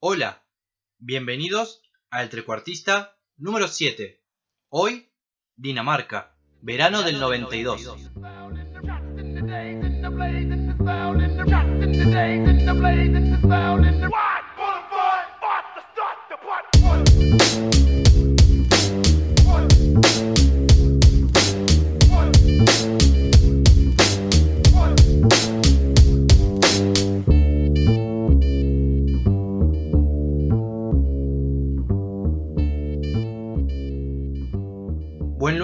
Hola, bienvenidos al trecuartista número 7. Hoy, Dinamarca, verano del 92. Buen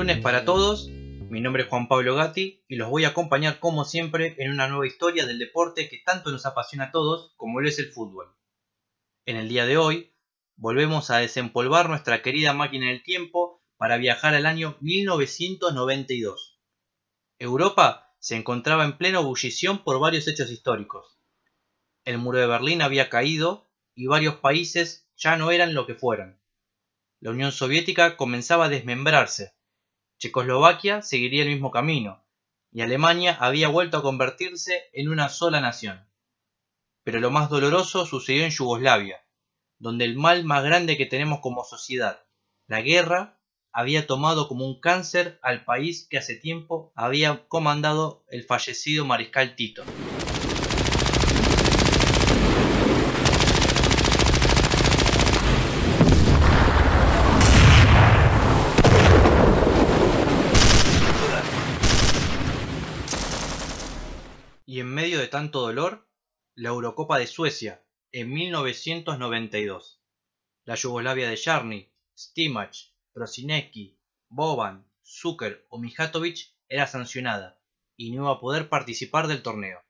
lunes para todos, mi nombre es Juan Pablo Gatti y los voy a acompañar como siempre en una nueva historia del deporte que tanto nos apasiona a todos como lo es el fútbol. En el día de hoy volvemos a desempolvar nuestra querida máquina del tiempo para viajar al año 1992. Europa se encontraba en plena ebullición por varios hechos históricos. El muro de Berlín había caído y varios países ya no eran lo que fueran. La Unión Soviética comenzaba a desmembrarse Checoslovaquia seguiría el mismo camino, y Alemania había vuelto a convertirse en una sola nación. Pero lo más doloroso sucedió en Yugoslavia, donde el mal más grande que tenemos como sociedad, la guerra, había tomado como un cáncer al país que hace tiempo había comandado el fallecido mariscal Tito. y en medio de tanto dolor, la Eurocopa de Suecia en 1992. La Yugoslavia de Jarni, Stimac, Prosinecki, Boban, Zucker o Mijatovic era sancionada y no iba a poder participar del torneo.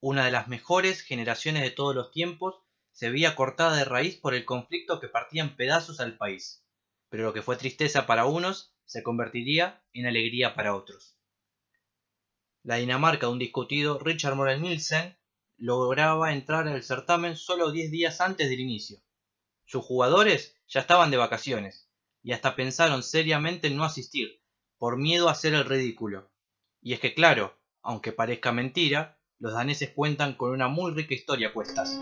Una de las mejores generaciones de todos los tiempos se veía cortada de raíz por el conflicto que partía en pedazos al país, pero lo que fue tristeza para unos se convertiría en alegría para otros. La Dinamarca un discutido Richard Morel Nielsen lograba entrar al certamen solo 10 días antes del inicio. Sus jugadores ya estaban de vacaciones y hasta pensaron seriamente en no asistir, por miedo a hacer el ridículo. Y es que claro, aunque parezca mentira, los daneses cuentan con una muy rica historia a cuestas.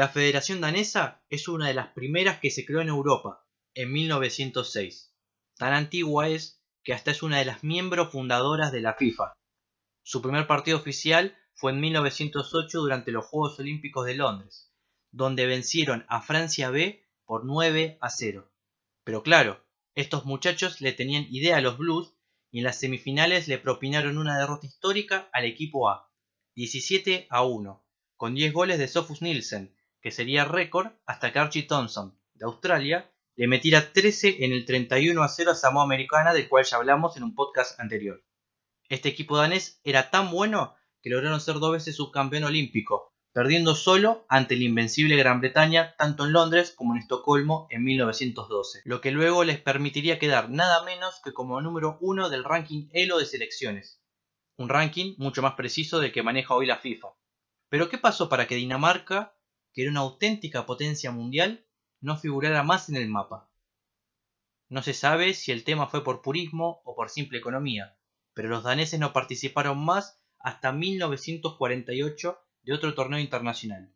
La Federación Danesa es una de las primeras que se creó en Europa, en 1906. Tan antigua es que hasta es una de las miembros fundadoras de la FIFA. Su primer partido oficial fue en 1908 durante los Juegos Olímpicos de Londres, donde vencieron a Francia B por 9 a 0. Pero claro, estos muchachos le tenían idea a los Blues y en las semifinales le propinaron una derrota histórica al equipo A, 17 a 1, con 10 goles de Sophus Nielsen, que sería récord hasta que Archie Thompson, de Australia, le metiera 13 en el 31 a 0 a Samoa Americana, del cual ya hablamos en un podcast anterior. Este equipo danés era tan bueno que lograron ser dos veces subcampeón olímpico, perdiendo solo ante el invencible Gran Bretaña tanto en Londres como en Estocolmo en 1912, lo que luego les permitiría quedar nada menos que como número uno del ranking ELO de selecciones, un ranking mucho más preciso del que maneja hoy la FIFA. Pero ¿qué pasó para que Dinamarca que era una auténtica potencia mundial, no figurara más en el mapa. No se sabe si el tema fue por purismo o por simple economía, pero los daneses no participaron más hasta 1948 de otro torneo internacional,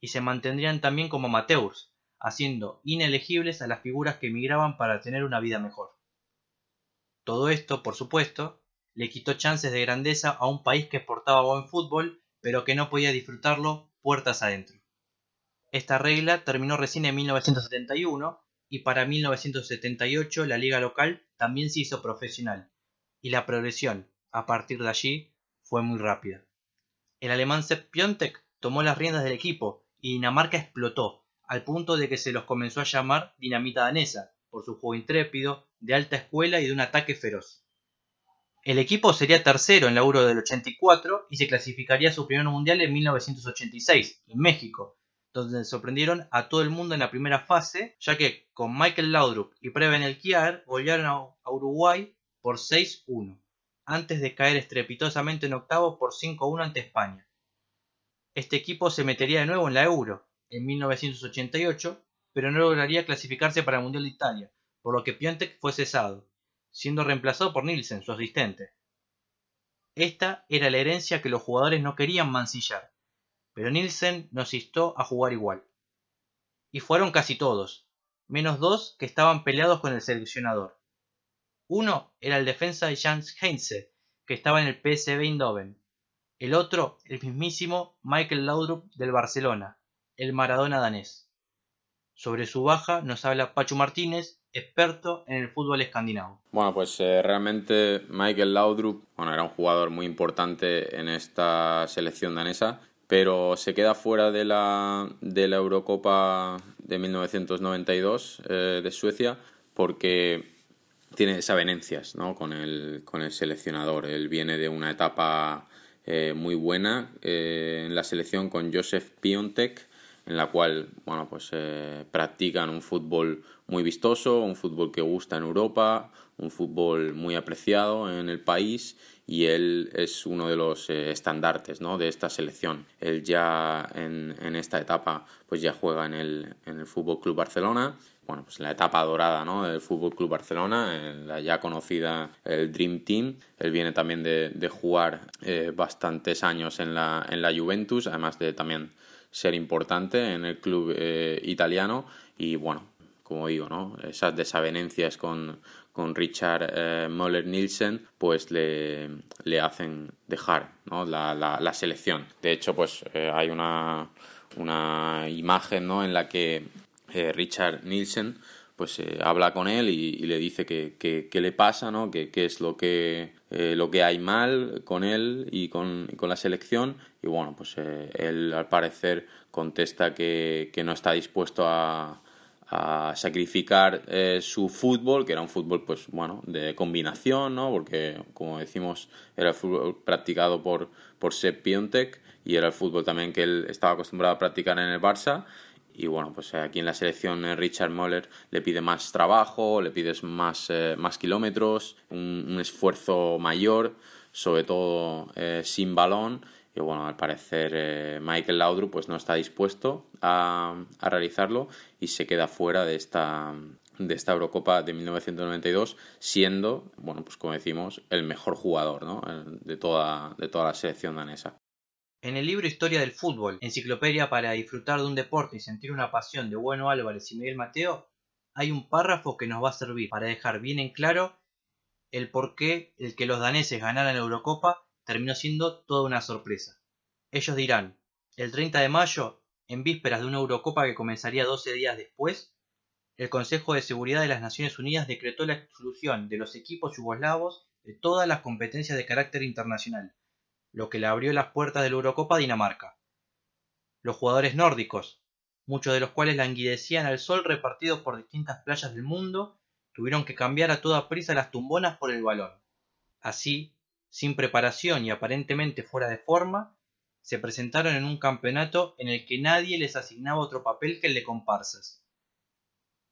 y se mantendrían también como amateurs, haciendo inelegibles a las figuras que emigraban para tener una vida mejor. Todo esto, por supuesto, le quitó chances de grandeza a un país que exportaba buen fútbol, pero que no podía disfrutarlo puertas adentro. Esta regla terminó recién en 1971 y para 1978 la liga local también se hizo profesional y la progresión a partir de allí fue muy rápida. El alemán Sepp Piontek tomó las riendas del equipo y Dinamarca explotó al punto de que se los comenzó a llamar dinamita danesa por su juego intrépido, de alta escuela y de un ataque feroz. El equipo sería tercero en la Euro del 84 y se clasificaría a su primer mundial en 1986, en México, donde sorprendieron a todo el mundo en la primera fase, ya que con Michael Laudrup y Preven El Kiar golearon a Uruguay por 6-1, antes de caer estrepitosamente en octavos por 5-1 ante España. Este equipo se metería de nuevo en la Euro en 1988, pero no lograría clasificarse para el Mundial de Italia, por lo que Piontek fue cesado, siendo reemplazado por Nielsen, su asistente. Esta era la herencia que los jugadores no querían mancillar, pero Nielsen nos instó a jugar igual. Y fueron casi todos, menos dos que estaban peleados con el seleccionador. Uno era el defensa Jans Heinze, que estaba en el PSV Eindhoven. El otro, el mismísimo Michael Laudrup del Barcelona, el Maradona danés. Sobre su baja nos habla Pacho Martínez, experto en el fútbol escandinavo. Bueno, pues eh, realmente Michael Laudrup bueno, era un jugador muy importante en esta selección danesa, pero se queda fuera de la, de la Eurocopa de 1992 eh, de Suecia porque tiene desavenencias ¿no? con, el, con el seleccionador. Él viene de una etapa eh, muy buena en la selección con Joseph Piontek, en la cual bueno, pues, practican un fútbol muy vistoso, un fútbol que gusta en Europa, un fútbol muy apreciado en el país y él es uno de los eh, estandartes ¿no? de esta selección. Él ya en, en, esta etapa pues ya juega en el, en el Fútbol Club Barcelona. Bueno, pues la etapa dorada ¿no? del Fútbol Club Barcelona, la ya conocida el Dream Team. Él viene también de, de jugar eh, bastantes años en la, en la Juventus, además de también ser importante en el club eh, italiano. Y bueno, como digo, ¿no? esas desavenencias con, con Richard eh, Möller Nielsen, pues le, le hacen dejar ¿no? la, la, selección. De hecho, pues eh, hay una, una imagen ¿no? en la que eh, Richard Nielsen pues habla con él y, le dice que, que, le pasa, ¿no? que, es lo que, lo que hay mal con él y con, con la selección. Y bueno, pues él al parecer contesta que, que no está dispuesto a, a sacrificar eh, su fútbol, que era un fútbol pues bueno, de combinación, ¿no? porque como decimos era el fútbol practicado por, por Sepp Piontek y era el fútbol también que él estaba acostumbrado a practicar en el Barça y bueno, pues aquí en la selección eh, Richard Moller le pide más trabajo, le pides más, eh, más kilómetros, un, esfuerzo mayor, sobre todo sin balón y bueno, al parecer eh, Michael Laudrup pues no está dispuesto a, realizarlo y se queda fuera de esta, de esta Eurocopa de 1992, siendo, bueno, pues como decimos, el mejor jugador ¿no? de, toda, de toda la selección danesa. En el libro Historia del Fútbol, enciclopedia para disfrutar de un deporte y sentir una pasión de Bueno Álvarez y Miguel Mateo, hay un párrafo que nos va a servir para dejar bien en claro el por qué el que los daneses ganaran la Eurocopa terminó siendo toda una sorpresa. Ellos dirán, el 30 de mayo, en vísperas de una Eurocopa que comenzaría 12 días después, el Consejo de Seguridad de las Naciones Unidas decretó la exclusión de los equipos yugoslavos de todas las competencias de carácter internacional, lo que le abrió las puertas de la Eurocopa a Dinamarca. Los jugadores nórdicos, muchos de los cuales languidecían al sol repartidos por distintas playas del mundo, tuvieron que cambiar a toda prisa las tumbonas por el balón. Así, sin preparación y aparentemente fuera de forma, se presentaron en un campeonato en el que nadie les asignaba otro papel que el de comparsas.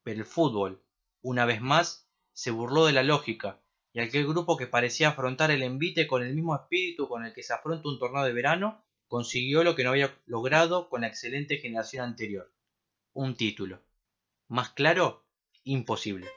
Pero el fútbol, una vez más, se burló de la lógica, y aquel grupo que parecía afrontar el envite con el mismo espíritu con el que se afronta un torneo de verano, consiguió lo que no había logrado con la excelente generación anterior, un título. Más claro, imposible.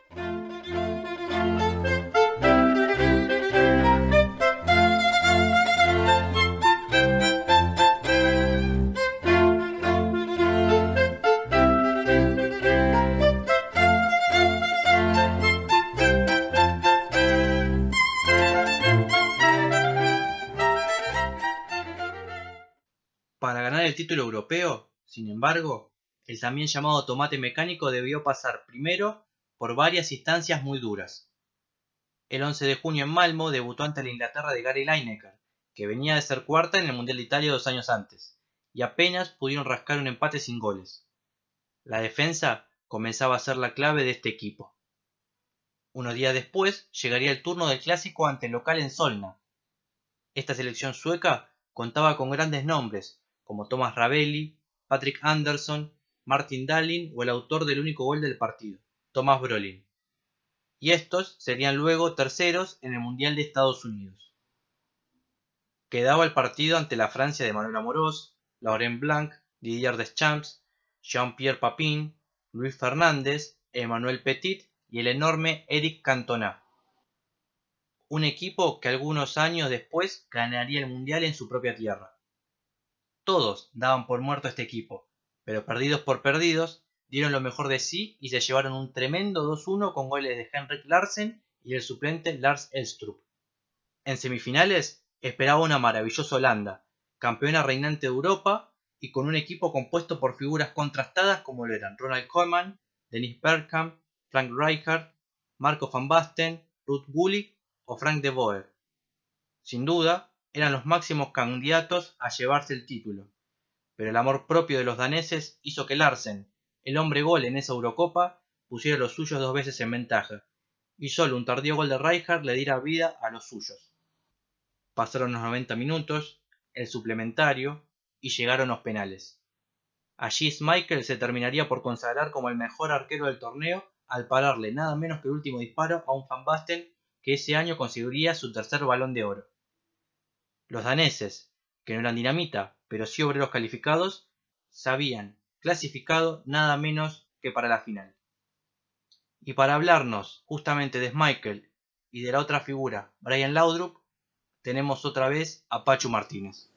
El título europeo, sin embargo, el también llamado tomate mecánico debió pasar primero por varias instancias muy duras. El 11 de junio en Malmo debutó ante la Inglaterra de Gary Lineker, que venía de ser cuarta en el Mundial de Italia dos años antes, y apenas pudieron rascar un empate sin goles. La defensa comenzaba a ser la clave de este equipo. Unos días después llegaría el turno del clásico ante el local en Solna. Esta selección sueca contaba con grandes nombres, como Thomas Ravelli, Patrick Anderson, Martin Dahlin o el autor del único gol del partido, Thomas Brolin. Y estos serían luego terceros en el Mundial de Estados Unidos. Quedaba el partido ante la Francia de Manuel Amorós, Laurent Blanc, Didier Deschamps, Jean-Pierre Papin, Luis Fernández, Emmanuel Petit y el enorme Eric Cantona. Un equipo que algunos años después ganaría el Mundial en su propia tierra. Todos daban por muerto este equipo, pero perdidos por perdidos, dieron lo mejor de sí y se llevaron un tremendo 2-1 con goles de Henrik Larsen y el suplente Lars Elstrup. En semifinales esperaba una maravillosa Holanda, campeona reinante de Europa y con un equipo compuesto por figuras contrastadas como lo eran Ronald Koeman, Dennis Bergkamp, Frank Rijkaard, Marco van Basten, Ruth Gullit o Frank de Boer. Sin duda, eran los máximos candidatos a llevarse el título, pero el amor propio de los daneses hizo que Larsen, el hombre gol en esa Eurocopa, pusiera los suyos dos veces en ventaja, y solo un tardío gol de Rijkaard le diera vida a los suyos. Pasaron los 90 minutos, el suplementario, y llegaron los penales. Allí Michael se terminaría por consagrar como el mejor arquero del torneo al pararle nada menos que el último disparo a un Van Basten que ese año conseguiría su tercer balón de oro. Los daneses, que no eran dinamita, pero sí obreros calificados, se habían clasificado nada menos que para la final. Y para hablarnos justamente de Michael y de la otra figura, Brian Laudrup, tenemos otra vez a Pachu Martínez.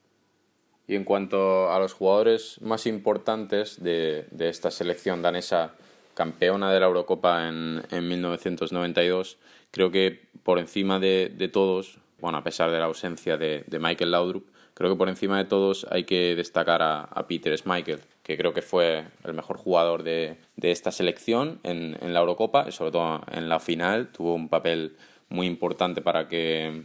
Y en cuanto a los jugadores más importantes de, esta selección danesa campeona de la Eurocopa en, 1992, creo que por encima de, todos, bueno, a pesar de la ausencia de, Michael Laudrup, creo que por encima de todos hay que destacar a, Peter Schmeichel, que creo que fue el mejor jugador de, esta selección en, la Eurocopa y sobre todo en la final. Tuvo un papel muy importante para que,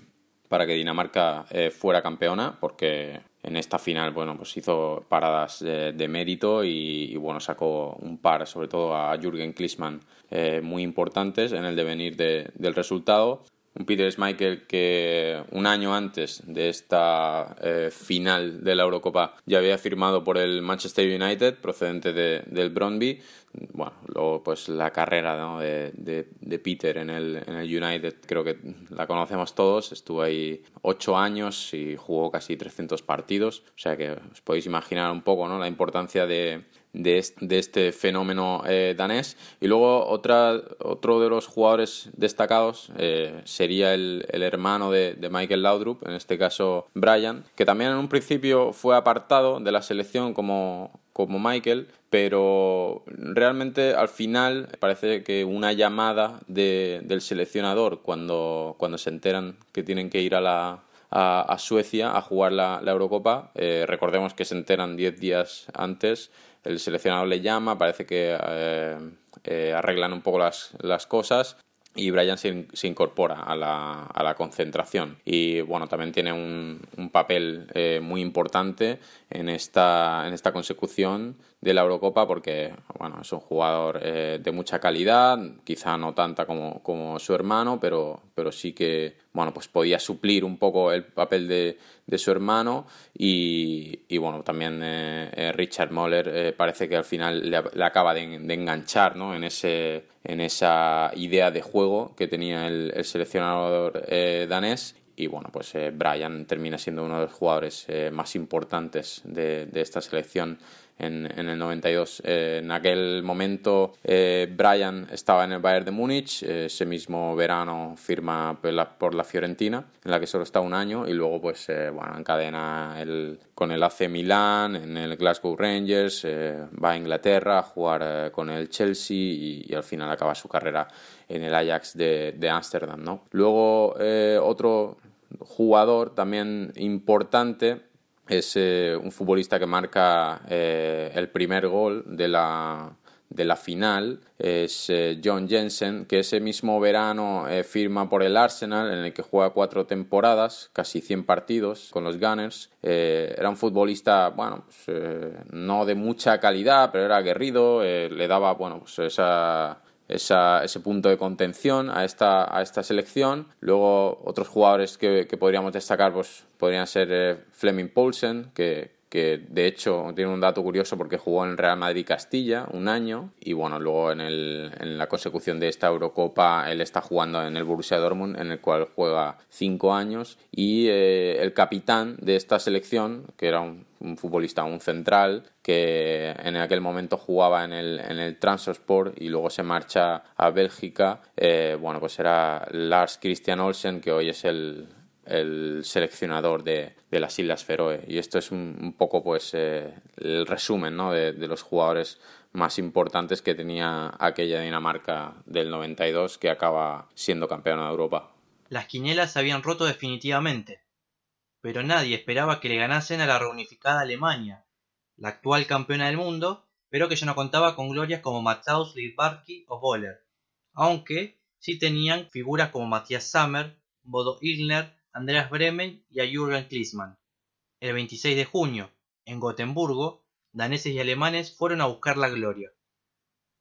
para que Dinamarca eh, fuera campeona, porque en esta final, bueno, pues hizo paradas de, mérito y, bueno, sacó un par, sobre todo a Jürgen Klinsmann, eh, muy importantes en el devenir del resultado. Un Peter Schmeichel que un año antes de esta eh, final de la Eurocopa ya había firmado por el Manchester United, procedente de, del Brøndby. Bueno, luego pues la carrera de, de, Peter en el, en el United creo que la conocemos todos. Estuvo ahí ocho años y jugó casi 300 partidos. O sea que os podéis imaginar un poco ¿no? la importancia de, de este, fenómeno eh, danés. Y luego otra, otro de los jugadores destacados eh, sería el, hermano de, Michael Laudrup, en este caso Brian, que también en un principio fue apartado de la selección como, como Michael, pero realmente al final parece que una llamada del seleccionador cuando, cuando se enteran que tienen que ir a la, a, Suecia a jugar la, Eurocopa. Eh, recordemos que se enteran 10 días antes el seleccionador le llama, parece que eh, eh, arreglan un poco las, las cosas y Brian se, incorpora a la, a la, concentración y bueno también tiene un, papel muy importante en esta, en esta consecución de la Eurocopa porque bueno es un jugador de mucha calidad quizá no tanta como, como su hermano pero, pero sí que bueno pues podía suplir un poco el papel de, de su hermano y, y bueno, también eh, eh, Richard Moller eh, parece que al final le, acaba de, enganchar ¿no? en, ese, en esa idea de juego que tenía el, seleccionador danés y bueno, pues Brian termina siendo uno de los jugadores más importantes de, de esta selección en, en el 92. Eh, en aquel momento eh, Brian estaba en el Bayern de Múnich, eh, ese mismo verano firma por la, por la, Fiorentina, en la que solo está un año y luego pues bueno, encadena el, con el AC Milán, en el Glasgow Rangers, va a Inglaterra a jugar con el Chelsea y, al final acaba su carrera en el Ajax de Ámsterdam. ¿no? Luego otro jugador también importante es eh, un futbolista que marca eh, el primer gol de la, de la final es eh, John Jensen, que ese mismo verano firma por el Arsenal, en el que juega cuatro temporadas, casi 100 partidos con los Gunners. era un futbolista, bueno, pues, no de mucha calidad, pero era aguerrido, le daba, bueno, pues esa esa, ese punto de contención a esta, a esta selección. Luego otros jugadores que, que podríamos destacar pues, podrían ser eh, Fleming Poulsen, que, que de hecho tiene un dato curioso porque jugó en Real Madrid Castilla un año y bueno, luego en, el, en la consecución de esta Eurocopa él está jugando en el Borussia Dortmund en el cual juega cinco años y eh, el capitán de esta selección, que era un un futbolista, un central, que en aquel momento jugaba en el, en el Transport y luego se marcha a Bélgica. Eh, bueno, pues era Lars Christian Olsen, que hoy es el, el seleccionador de, de, las Islas Feroe. Y esto es un, poco pues eh, el resumen ¿no? de, de, los jugadores más importantes que tenía aquella Dinamarca del 92 que acaba siendo campeona de Europa. Las quinielas se habían roto definitivamente, pero nadie esperaba que le ganasen a la reunificada Alemania, la actual campeona del mundo, pero que ya no contaba con glorias como Matthaus Littbarski o Boller, aunque sí tenían figuras como Matthias Sammer, Bodo Illner, Andreas Bremen y a Jürgen Klinsmann. El 26 de junio, en Gotemburgo, daneses y alemanes fueron a buscar la gloria.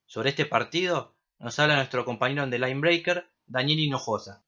Sobre este partido nos habla nuestro compañero The Linebreaker, Daniel Hinojosa.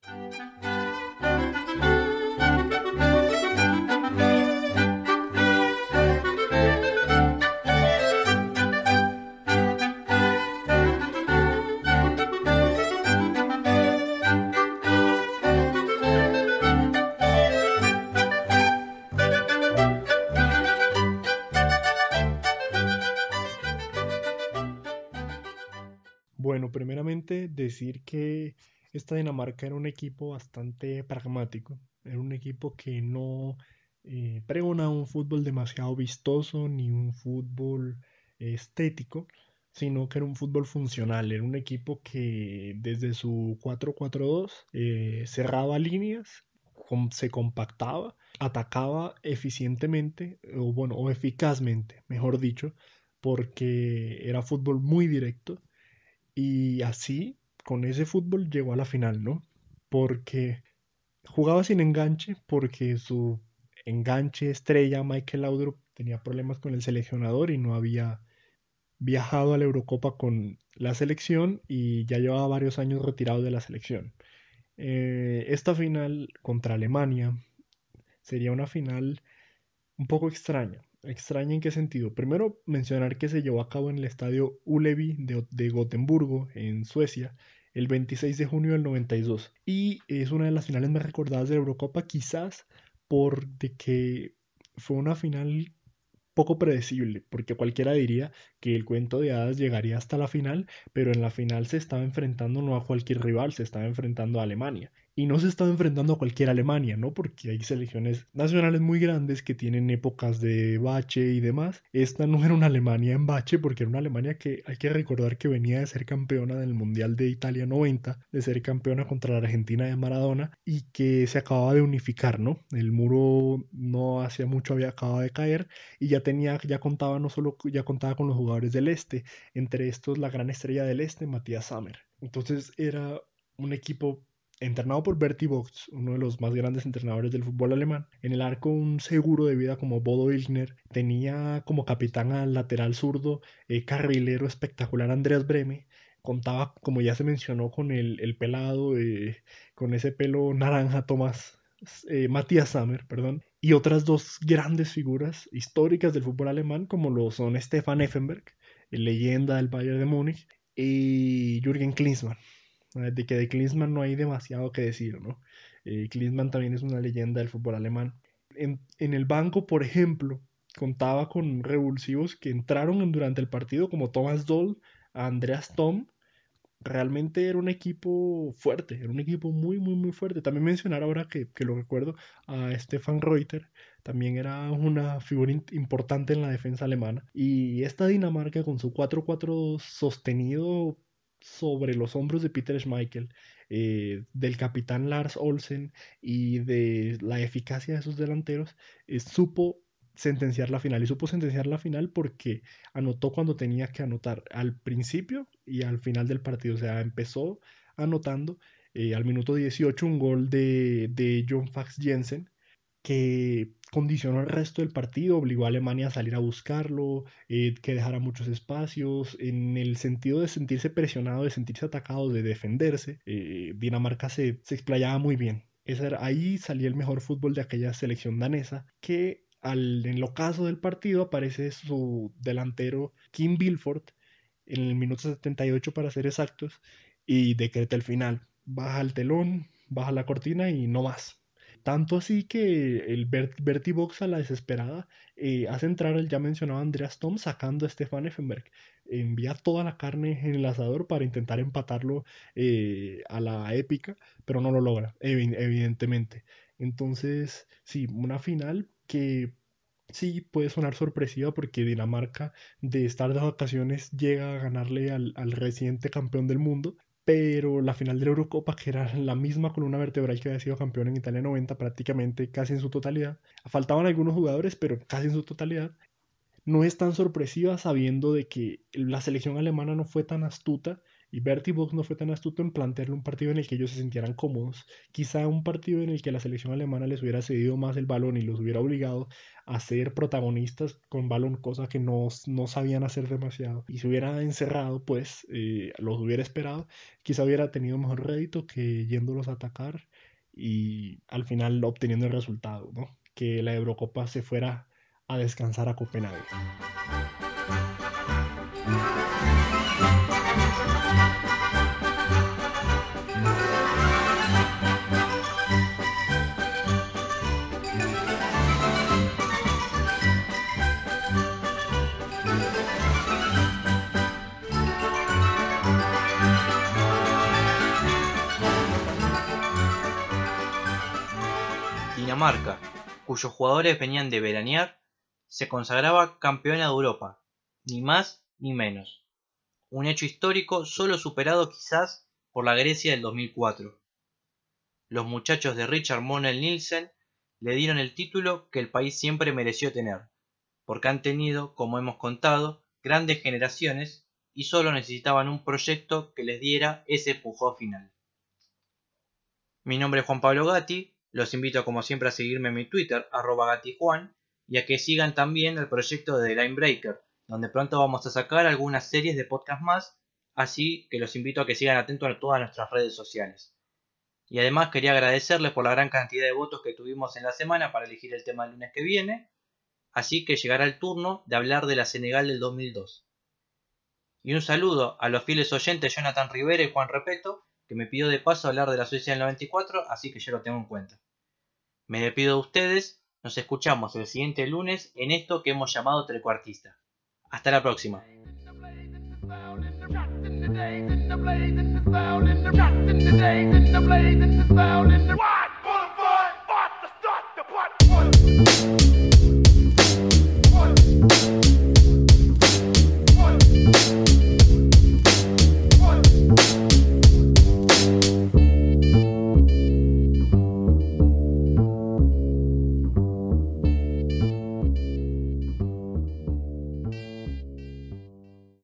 Decir que esta Dinamarca era un equipo bastante pragmático, era un equipo que no eh, pregona un fútbol demasiado vistoso ni un fútbol estético, sino que era un fútbol funcional, era un equipo que desde su 4-4-2 eh, cerraba líneas, se compactaba, atacaba eficientemente, o bueno, o eficazmente, mejor dicho, porque era fútbol muy directo y así con ese fútbol llegó a la final, ¿no? Porque jugaba sin enganche, porque su enganche estrella, Michael Laudrup, tenía problemas con el seleccionador y no había viajado a la Eurocopa con la selección y ya llevaba varios años retirado de la selección. Eh, esta final contra Alemania sería una final un poco extraña. ¿Extraña en qué sentido? Primero, mencionar que se llevó a cabo en el estadio Ullevi de, de Gotemburgo, en Suecia, el 26 de junio del 92. Y es una de las finales más recordadas de la Eurocopa, quizás por de que fue una final poco predecible, porque cualquiera diría que el cuento de hadas llegaría hasta la final, pero en la final se estaba enfrentando no a cualquier rival, se estaba enfrentando a Alemania y no se estaba enfrentando a cualquier Alemania, ¿no? Porque hay selecciones nacionales muy grandes que tienen épocas de bache y demás. Esta no era una Alemania en bache porque era una Alemania que hay que recordar que venía de ser campeona del Mundial de Italia 90, de ser campeona contra la Argentina de Maradona y que se acababa de unificar, ¿no? El muro no hacía mucho había acabado de caer y ya tenía ya contaba no solo ya contaba con los jugadores del este, entre estos la gran estrella del este, Matías Sammer. Entonces era un equipo entrenado por Bertie Vogt, uno de los más grandes entrenadores del fútbol alemán. En el arco un seguro de vida como Bodo Ilgner. Tenía como capitán al lateral zurdo, eh, carrilero espectacular Andreas Breme. Contaba, como ya se mencionó, con el, pelado, eh, con ese pelo naranja Tomás, eh, Matías Sammer, perdón. Y otras dos grandes figuras históricas del fútbol alemán, como lo son Stefan Effenberg, leyenda del Bayern de Múnich, y Jürgen Klinsmann de que de Klinsmann no hay demasiado que decir, ¿no? Eh, Klinsmann también es una leyenda del fútbol alemán. En, el banco, por ejemplo, contaba con revulsivos que entraron durante el partido como Thomas Doll, Andreas Tom. Realmente era un equipo fuerte, era un equipo muy, muy, muy fuerte. También mencionar ahora que, que lo recuerdo a Stefan Reuter, también era una figura importante en la defensa alemana. Y esta Dinamarca con su 4-4 sostenido sobre los hombros de Peter Schmeichel, eh, del capitán Lars Olsen y de la eficacia de sus delanteros, eh, supo sentenciar la final. Y supo sentenciar la final porque anotó cuando tenía que anotar, al principio y al final del partido. O sea, empezó anotando eh, al minuto 18 un gol de, de John Fax Jensen que condicionó el resto del partido, obligó a Alemania a salir a buscarlo, eh, que dejara muchos espacios, en el sentido de sentirse presionado, de sentirse atacado, de defenderse, eh, Dinamarca se, se, explayaba muy bien. ahí salía el mejor fútbol de aquella selección danesa, que al, en el ocaso del partido aparece su delantero Kim Bilford, en el minuto 78 para ser exactos, y decreta el final. Baja el telón, baja la cortina y no más Tanto así que el Bertie Box a la desesperada eh, hace entrar el ya mencionado Andreas Tom sacando a Stefan Effenberg. Envía toda la carne en el asador para intentar empatarlo eh, a la épica, pero no lo logra, evidentemente. Entonces, sí, una final que sí puede sonar sorpresiva porque Dinamarca de estar de vacaciones llega a ganarle al, al reciente campeón del mundo, pero la final de la Eurocopa, que era la misma columna vertebral que había sido campeón en Italia 90 prácticamente casi en su totalidad, faltaban algunos jugadores, pero casi en su totalidad, no es tan sorpresiva sabiendo de que la selección alemana no fue tan astuta y Bertie Box no fue tan astuto en plantearle un partido en el que ellos se sintieran cómodos. Quizá un partido en el que la selección alemana les hubiera cedido más el balón y los hubiera obligado a ser protagonistas con balón, cosa que no, sabían hacer demasiado. Y se hubiera encerrado, pues eh, los hubiera esperado. Quizá hubiera tenido mejor rédito que yéndolos a atacar y al final obteniendo el resultado, ¿no? Que la Eurocopa se fuera a descansar a Copenhague. Dinamarca, cuyos jugadores venían de veranear, se consagraba campeona de Europa, ni más ni menos. Un hecho histórico solo superado quizás por la Grecia del 2004. Los muchachos de Richard Monel Nielsen le dieron el título que el país siempre mereció tener, porque han tenido, como hemos contado, grandes generaciones y solo necesitaban un proyecto que les diera ese empujón final. Mi nombre es Juan Pablo Gatti los invito como siempre a seguirme en mi Twitter, arroba gatijuan, y a que sigan también el proyecto de Line Breaker, donde pronto vamos a sacar algunas series de podcast más, así que los invito a que sigan atentos a todas nuestras redes sociales. Y además quería agradecerles por la gran cantidad de votos que tuvimos en la semana para elegir el tema del lunes que viene, así que llegará el turno de hablar de la Senegal del 2002. Y un saludo a los fieles oyentes Jonathan Rivera y Juan Repeto, que me pidió de paso hablar de la Suecia del 94, así que yo lo tengo en cuenta. Me despido de ustedes, nos escuchamos el siguiente lunes en esto que hemos llamado Trecuartista. Hasta la próxima.